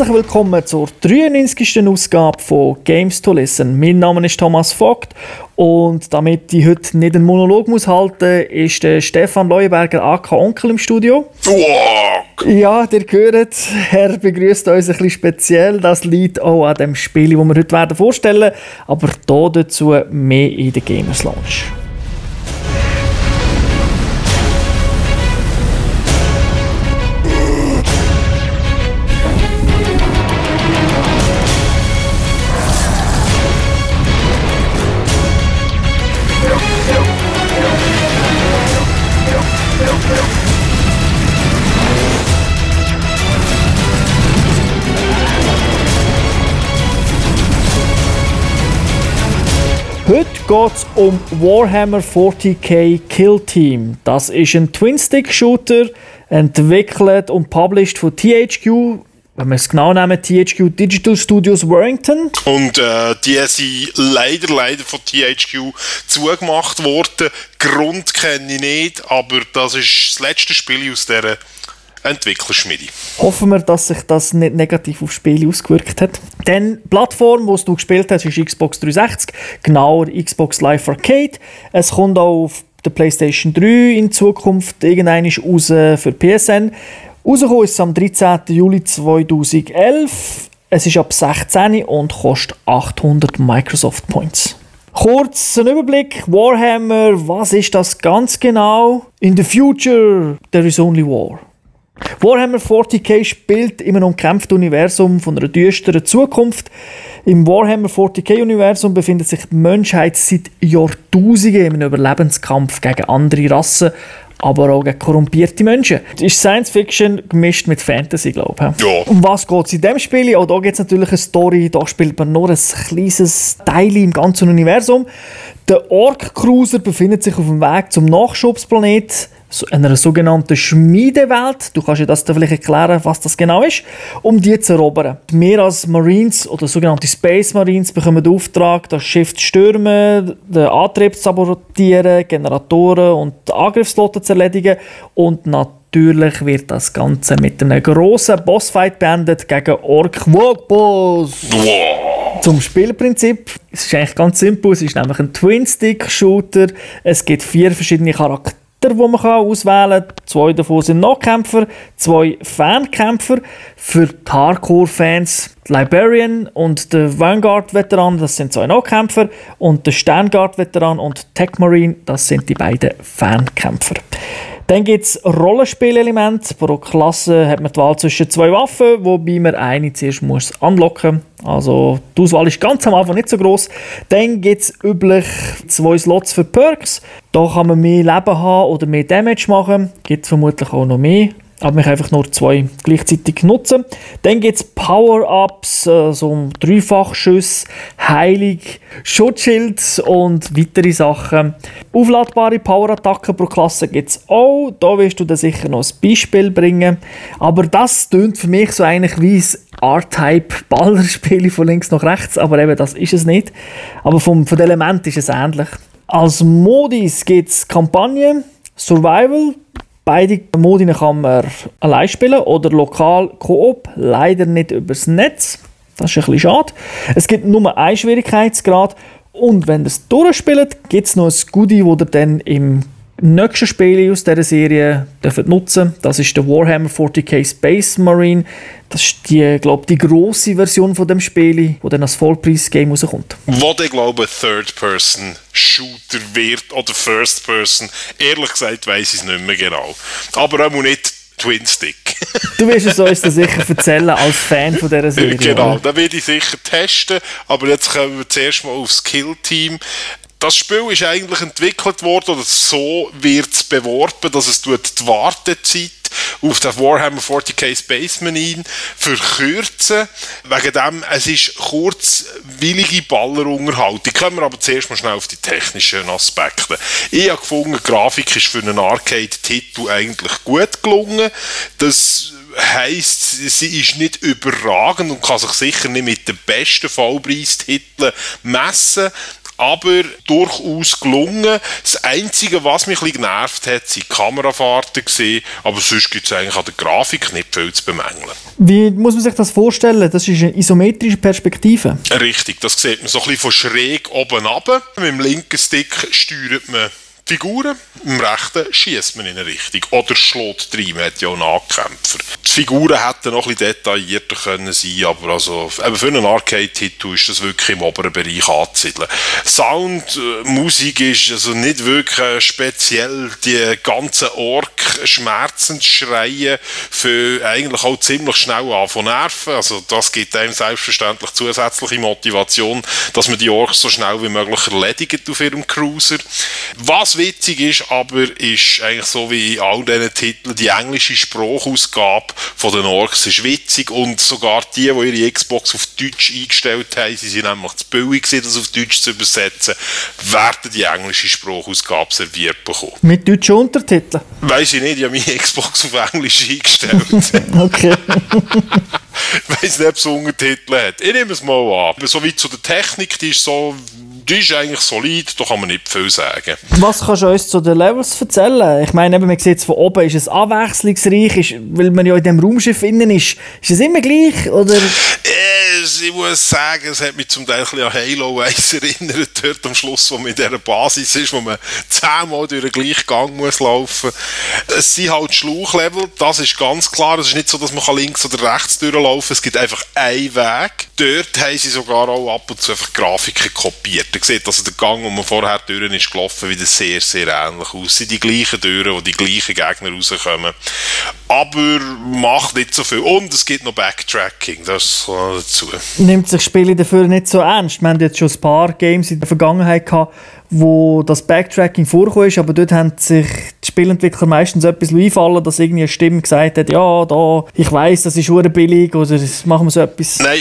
Herzlich willkommen zur 93. Ausgabe von Games to Listen. Mein Name ist Thomas Vogt und damit ich heute nicht einen Monolog muss halten, ist der Stefan Leuenberger AK Onkel im Studio. Ja, ihr hört, er begrüßt uns ein bisschen speziell. Das liegt auch an dem Spiel, das wir heute werden vorstellen, aber hier dazu mehr in der Gamers Lounge. Heute geht es um Warhammer 40k Kill Team. Das ist ein Twin-Stick-Shooter, entwickelt und published von THQ. Wenn wir es genau nehmen, THQ Digital Studios Warrington. Und äh, die sind leider, leider von THQ zugemacht worden. Grund kenne ich nicht, aber das ist das letzte Spiel aus dieser Entwicklerschmiede. Hoffen wir, dass sich das nicht negativ auf Spiele ausgewirkt hat. Denn die Plattform, die du gespielt hast, ist Xbox 360, genauer Xbox Live Arcade. Es kommt auch auf der PlayStation 3 in Zukunft irgendwann raus für PSN. Rausgekommen ist es am 13. Juli 2011. Es ist ab 16 und kostet 800 Microsoft Points. Kurz ein Überblick. Warhammer, was ist das ganz genau? In the future, there is only war. Warhammer 40k spielt in einem umkämpften Universum von einer düsteren Zukunft. Im Warhammer 40k-Universum befindet sich die Menschheit seit Jahrtausenden in einem Überlebenskampf gegen andere Rassen, aber auch gegen korrumpierte Menschen. Es ist Science Fiction gemischt mit Fantasy, glaube ich. Ja. Um was geht es in dem Spiel? Auch da gibt es natürlich eine Story. Da spielt man nur ein kleines Teil im ganzen Universum. Der Ork Cruiser befindet sich auf dem Weg zum Nachschubsplanet einer sogenannten Schmiedewelt. Du kannst dir das vielleicht erklären, was das genau ist, um die zu erobern. Wir als Marines oder sogenannte Space Marines bekommen den Auftrag, das Schiff zu stürmen, den Antrieb zu sabotieren, Generatoren und Angriffsloten zu erledigen und natürlich wird das Ganze mit einem grossen Bossfight beendet gegen Ork Wogboss. Zum Spielprinzip. Es ist eigentlich ganz simpel. Es ist nämlich ein Twin-Stick-Shooter. Es gibt vier verschiedene Charaktere die man auswählen kann. Zwei davon sind Nahkämpfer, zwei Fankämpfer. Für die Hardcore-Fans Librarian und der Vanguard-Veteran, das sind zwei Nahkämpfer. Und der Sternguard-Veteran und Tech Marine, das sind die beiden Fankämpfer. Dann gibt es Rollenspielelemente. Pro Klasse hat man die Wahl zwischen zwei Waffen, wobei man eine zuerst muss anlocken muss. Also die Auswahl ist ganz am Anfang nicht so groß. Dann gibt es üblich zwei Slots für Perks. Da kann man mehr Leben haben oder mehr Damage machen. Gibt vermutlich auch noch mehr aber ich einfach nur zwei gleichzeitig nutzen. Dann gibt es Power-Ups, äh, so Dreifachschüsse, Heilig, Schutzschild und weitere Sachen. Aufladbare Power-Attacken pro Klasse gibt es auch. Da wirst du dann sicher noch ein Beispiel bringen. Aber das tönt für mich so eigentlich wie ein R-Type-Ballerspiel von links nach rechts, aber eben das ist es nicht. Aber vom, von den Elementen ist es ähnlich. Als Modis gibt es Kampagne, Survival, Beide Modi kann man allein spielen oder lokal Koop, leider nicht übers Netz. Das ist ein bisschen schade. Es gibt nur einen Schwierigkeitsgrad und wenn ihr es durchspielt, gibt es noch ein Goodie, das ihr dann im nächsten Spiel aus dieser Serie dürft nutzen Das ist der Warhammer 40k Space Marine. Das ist die, glaube die grosse Version von dem Spiel, wo dann als Vollpreis-Game rauskommt. Wo ich glaube, Third-Person-Shooter wird oder First-Person, ehrlich gesagt weiß ich es nicht mehr genau. Aber auch nicht Twin Stick. du wirst es uns dann sicher erzählen als Fan von dieser Serie. Genau, da werde ich sicher testen. Aber jetzt kommen wir zuerst mal aufs Kill-Team das Spiel ist eigentlich entwickelt worden, oder so wird es beworben, dass es die Wartezeit auf den Warhammer 40k Space Marine verkürzen. Wegen dem, es ist kurzwillige Ballerunterhaltung. Kommen wir aber zuerst mal schnell auf die technischen Aspekte. Ich habe gefunden, die Grafik ist für einen Arcade-Titel eigentlich gut gelungen. Das heisst, sie ist nicht überragend und kann sich sicher nicht mit den besten Vollpreistiteln messen, aber durchaus gelungen. Das Einzige, was mich ein genervt hat, sind Kamerafahrten gesehen, aber sonst gibt es eigentlich an der Grafik nicht viel zu bemängeln. Wie muss man sich das vorstellen? Das ist eine isometrische Perspektive. Richtig, das sieht man so ein bisschen von schräg oben ab. Mit dem linken Stick steuert man Figuren, im rechten schießt man in eine Richtung. Oder schlägt rein, man hat ja auch Nahkämpfer. Die Figuren hätten noch ein bisschen detaillierter können sein aber also, eben für einen Arcade-Titel ist das wirklich im oberen Bereich anzusiedeln. Sound, äh, Musik ist also nicht wirklich speziell. Die ganzen Ork-Schmerzensschreien für eigentlich auch ziemlich schnell an von Nerven. Also das gibt einem selbstverständlich zusätzliche Motivation, dass man die Orks so schnell wie möglich erledigt auf ihrem Cruiser. Was witzig ist, aber ist eigentlich so wie in all diesen Titeln, die englische Sprachausgabe von den Orks ist witzig und sogar die, die ihre Xbox auf Deutsch eingestellt haben, sie sind nämlich zu billig gewesen, das auf Deutsch zu übersetzen, werden die englische Sprachausgabe serviert bekommen. Mit deutschen Untertiteln? Weiß ich nicht, ich habe meine Xbox auf Englisch eingestellt. okay. ich weiß nicht, ob es Untertitel hat. Ich nehme es mal an. So wie zu der Technik, die ist so die ist eigentlich solid, da kann man nicht viel sagen. Was kannst du uns zu den Levels erzählen? Ich meine, man sieht es von oben, ist es abwechslungsreich, ist, weil man ja in diesem Raumschiff innen ist. Ist es immer gleich? Oder? Ich muss sagen, es hat mich zum Teil ein an Halo 1 erinnert, dort am Schluss, wo man in dieser Basis ist, wo man zehnmal durch den gleichen Gang muss laufen muss. Es sind halt Schlauchlevel, das ist ganz klar. Es ist nicht so, dass man links oder rechts durchlaufen kann. Es gibt einfach einen Weg. Dort haben sie sogar auch ab und zu einfach Grafiken kopiert. Ihr seht also der Gang, wo man vorher durch ist gelaufen, wieder sehr, sehr ähnlich aus. Es sind die gleichen Türen, wo die gleichen Gegner rauskommen. Aber macht nicht so viel. Und es gibt noch Backtracking, das dazu. Nimmt sich Spiele dafür nicht so ernst? Wir haben jetzt schon ein paar Games in der Vergangenheit gehabt, wo das Backtracking ist, aber dort haben sich die Spielentwickler meistens etwas einfallen, dass irgendwie eine Stimme gesagt hat, ja, da, ich weiß, das ist billig oder machen wir so etwas. Nein,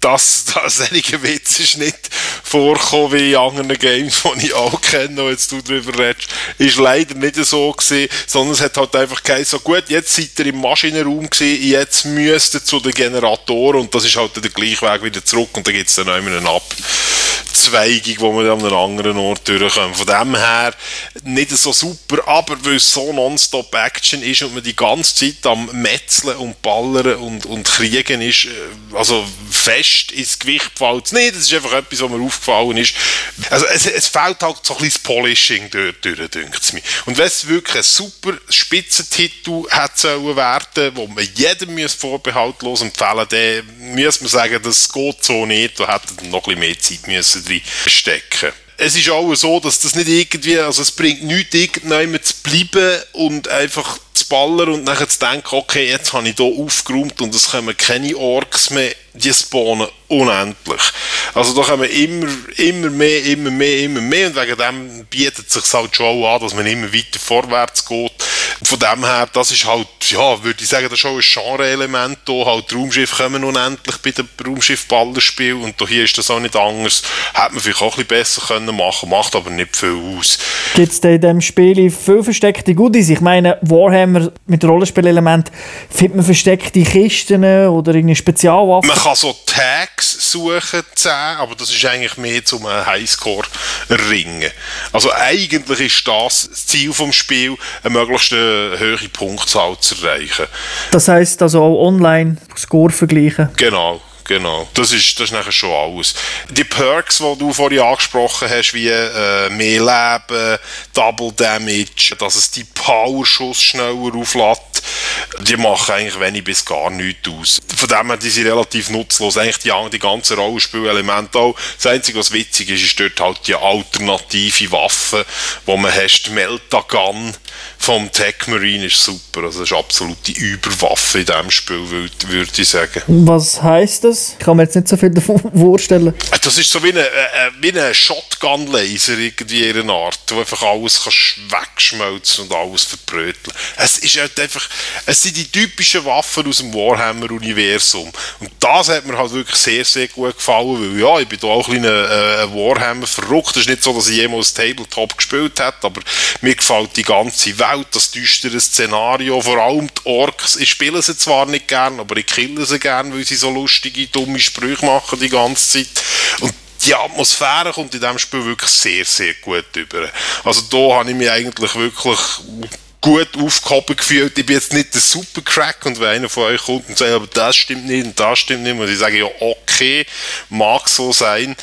dass da solche Witz ist nicht vorkommen wie in anderen Games, die ich auch kenne, und jetzt du darüber redest, ist leider nicht so gewesen, sondern es hat halt einfach geheißen, so gut, jetzt seid ihr im Maschinenraum gewesen, jetzt müsst ihr zu den Generatoren und das ist halt der gleiche Weg wieder zurück und da gibt es dann auch immer eine Abzweigung, wo man an einem anderen Ort durchkommt. Von dem her nicht so super, aber weil es so nonstop Action ist und man die ganze Zeit am Metzeln und Ballern und, und Kriegen ist, äh, also fest ins Gewicht fällt es nicht. Das ist einfach etwas, was mir aufgefallen ist. Also es, es fehlt halt so ein bisschen Polishing dort durch, denkt es mir. Und wenn es wirklich ein super Spitzentitel hätte werden, wo man jedem vorbehaltlos empfehlen dann müsste man sagen, das geht so nicht. Da hätte noch ein bisschen mehr Zeit müssen stecken. Es ist auch so, dass das nicht irgendwie, also es bringt nichts, irgendjemand zu bleiben und einfach zu ballern und nachher zu denken, okay, jetzt habe ich hier aufgeräumt und es kommen keine Orks mehr die spawnen unendlich. Also da kommen immer, immer mehr, immer mehr, immer mehr und wegen dem bietet es sich halt schon an, dass man immer weiter vorwärts geht. Von dem her, das ist halt, ja, würde ich sagen, das ist schon ein Genre-Element da, halt Raumschiffe kommen unendlich bei dem Raumschiff-Ballerspiel und hier ist das auch nicht anders. Hätte man vielleicht auch ein bisschen besser können machen, macht aber nicht viel aus. Gibt es in diesem Spiel viel versteckte Goodies? Ich meine, Warhammer mit Rollenspielelement, findet man versteckte Kisten oder irgendeine Spezialwaffe? Man kann so Tags suchen, 10, aber das ist eigentlich mehr zum Highscore ringen. Also eigentlich ist das das Ziel vom Spiel, eine möglichst hohe Punktzahl zu erreichen. Das heißt also auch online Score vergleichen? Genau. Genau, das ist, das ist nachher schon alles. Die Perks, die du vorhin angesprochen hast, wie äh, mehr Leben, Double Damage, dass es die Power-Schuss schneller auflädt, die machen eigentlich wenig bis gar nichts aus. Von dem her, die sind relativ nutzlos. Eigentlich die, die ganzen Rollenspielelemente auch. Das Einzige, was witzig ist, ist dort halt die alternative Waffe, wo man hast, die Melta Gun vom Tech Marine ist super. Also das ist absolute Überwaffe in diesem Spiel, würde ich sagen. Was heisst das? Ich kann mir jetzt nicht so viel davon vorstellen. Äh, das ist so wie ein äh, äh ein Shotgun-Laser irgendwie in einer Art, wo einfach alles kannst wegschmelzen und alles verbröteln. Es ist halt einfach, es sind die typischen Waffen aus dem Warhammer-Universum. Und das hat mir halt wirklich sehr, sehr gut gefallen, weil ja, ich bin da auch ein kleiner äh, Warhammer verrückt. Es ist nicht so, dass ich jemals Tabletop gespielt habe, aber mir gefällt die ganze Welt, das düstere Szenario, vor allem die Orks. Ich spiele sie zwar nicht gern, aber ich kille sie gern, weil sie so lustige dumme Sprüche machen die ganze Zeit. Und die Atmosphäre kommt in diesem Spiel wirklich sehr, sehr gut über. Also da habe ich mich eigentlich wirklich gut aufgehoben gefühlt. Ich bin jetzt nicht der Supercrack und wenn einer von euch kommt und sagt, aber das stimmt nicht und das stimmt nicht, muss ich sagen, ja, okay, mag so sein.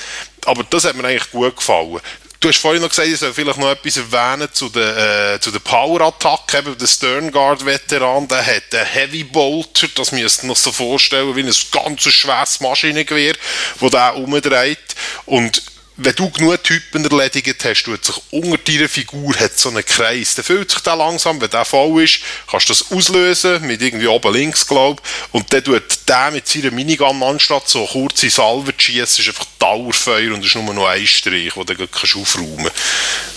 Aber das hat mir eigentlich gut gefallen. Du hast vorhin noch gesagt, ich soll vielleicht noch etwas erwähnen zu der, äh, zu der Power-Attacke. Eben der Sternguard-Veteran, der hat einen Heavy Bolter, das müsst ihr noch so vorstellen, wie ein ganz schweres Maschinengewehr, das der umdreht. Und wenn du genug Typen erledigt hast, tut sich unter deiner Figur hat so einen Kreis. Dann fühlt sich der langsam, wenn der voll ist, kannst du das auslösen, mit irgendwie oben links, glaube und dann tut der mit seiner Minigun anstatt so kurze Salve zu schießen, ist einfach Dauerfeuer und es ist nur noch ein Strich, den du dann aufräumen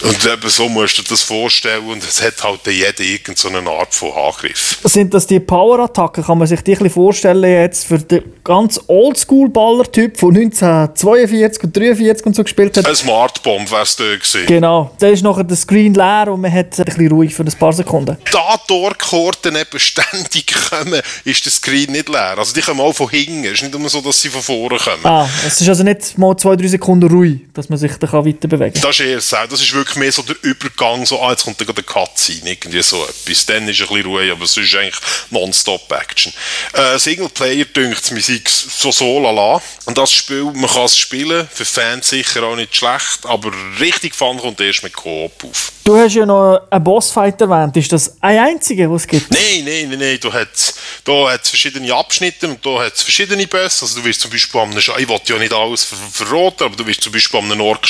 kannst. Und eben so musst du dir das vorstellen und es hat halt jeder irgendeine Art von Angriff. Sind das die Power-Attacken? Kann man sich die ein vorstellen jetzt für den ganz Oldschool-Baller-Typ von 1942 und 1943 und so gespielt hat. Ein Smart Bomb wäre es da gewesen. Genau. Da ist nachher der Screen leer und man hat ein bisschen ruhig für ein paar Sekunden. Da Torkorten eben ständig kommen, ist der Screen nicht leer. Also die kommen auch von hinten. Es ist nicht immer so, dass sie von vorne kommen. Ah, es ist also nicht mal zwei, drei Sekunden ruhig, dass man sich da weiter bewegen kann. Das ist eher so. Das ist wirklich mehr so der Übergang, so, ah, jetzt kommt da gerade eine Cutscene, irgendwie so etwas. Dann ist ein bisschen ruhig, aber es ist eigentlich Non-Stop-Action. Äh, Singleplayer dünkt es mir so so lala. Und das Spiel, man kann es spielen, für Fans sicher auch nicht schlecht, aber richtig Fun kommt erst mit Coop auf. Du hast ja noch einen Bossfight erwähnt. Ist das ein einziger, was es gibt? Nein, nein, nein, nein. Du hast, da hat verschiedene Abschnitte und da hat es verschiedene Bosse. Also du wirst zum Beispiel am, ich will ja nicht alles ver verraten, aber du wirst zum Beispiel am Ork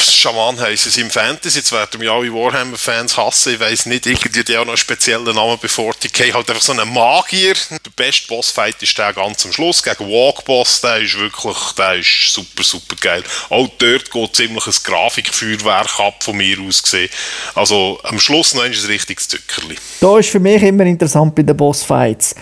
Schaman heisst es im Fantasy. Jetzt werden mich alle Warhammer-Fans hassen. Ich weiss nicht, irgendwie die auch noch einen speziellen Namen bevor die K halt einfach so einen Magier. Der beste Bossfight ist der ganz am Schluss gegen Walkboss. Der ist wirklich, der ist super, super geil. Auch dort geht ziemlich ein Grafikfeuerwerk ab, von mir aus gesehen. Also am Schluss noch ein richtiges Zückerli. Da ist für mich immer interessant bei den Bossfights.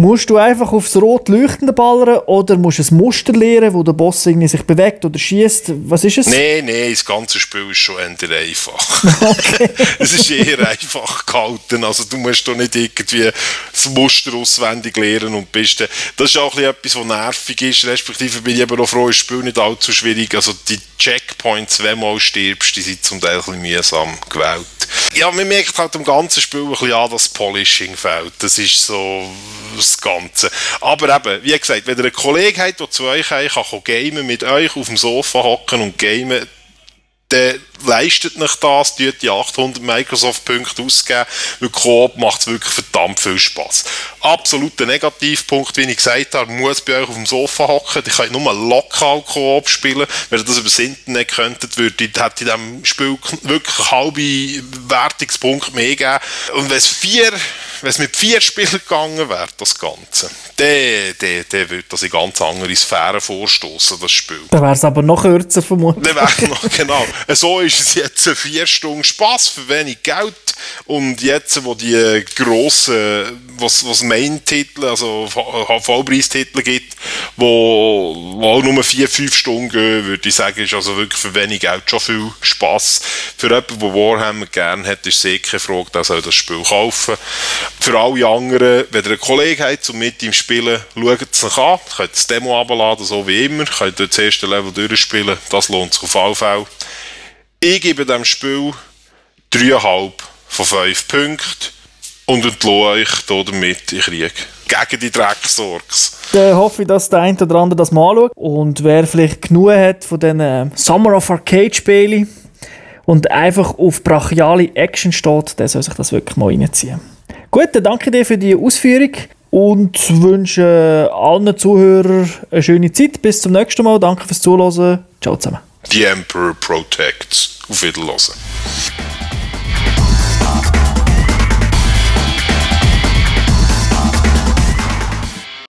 Musst du einfach aufs rot leuchtende ballern oder musst du ein Muster lernen, wo der Boss irgendwie sich bewegt oder schießt? Was ist es? Nein, nein, das ganze Spiel ist schon eher einfach. Okay. es ist eher einfach gehalten. Also du musst doch nicht irgendwie das Muster auswendig lernen und bist Das ist auch etwas, was nervig ist. Respektive bin ich eben auch froh, das Spiel nicht allzu schwierig. Also die Checkpoints, wenn du mal stirbst, die sind zum Teil ein bisschen mühsam gewählt. Ja, man merkt halt im ganzen Spiel ein bisschen an, dass Polishing fehlt. Das ist so das Ganze. Aber eben, wie gesagt, wenn ihr einen Kollegen habt, der zu euch kommt, kann gamen, mit euch auf dem Sofa hocken und gamen, dann leistet nicht das, die 800 Microsoft-Punkte ausgeben, weil Coop macht wirklich verdammt viel Spaß. Absoluter Negativpunkt, wie ich gesagt habe, muss bei euch auf dem Sofa hocken, ihr könnt nur lokal Coop spielen, wenn ihr das über das Internet könntet, würde, hätte in diesem Spiel wirklich halbe Wertungspunkte mehr geben. Und wenn es vier wenn es mit vier Spielern gegangen wäre, das Ganze, dann, dann, dann würde das in ganz andere Sphären vorstoßen, das Spiel. Dann wäre es aber noch kürzer vermutlich. Dann wäre noch, genau. So ist es jetzt vier Stunden Spaß für wenig Geld und jetzt, wo die grossen, was, was Main-Titel, also Vollpreistitel gibt, wo, wo auch nur vier, fünf Stunden gehen, würde ich sagen, ist also wirklich für wenig Geld schon viel Spaß. Für jemanden, der Warhammer gerne hat, ist keine Frage, der soll das Spiel kaufen. Für alle anderen, wenn ihr einen Kollegen habt und mit ihm spielen, schaut es euch an. Könnt das Demo abladen, so wie immer. Könnt das erste Level durchspielen. Das lohnt sich auf alle Fälle. Ich gebe dem Spiel 3,5 von 5 Punkten und entlohne euch damit in Krieg. Gegen die Drecksorgs. Dann hoffe ich, dass der eine oder andere das mal anschaut. Und wer vielleicht genug hat von diesen Summer of Arcade Spielen und einfach auf brachiale Action steht, der soll sich das wirklich mal reinziehen. Gut, dann danke dir für die Ausführung und wünsche allen Zuhörern eine schöne Zeit. Bis zum nächsten Mal. Danke fürs Zuhören. Ciao zusammen. The Emperor Protects. Auf Wiederhören.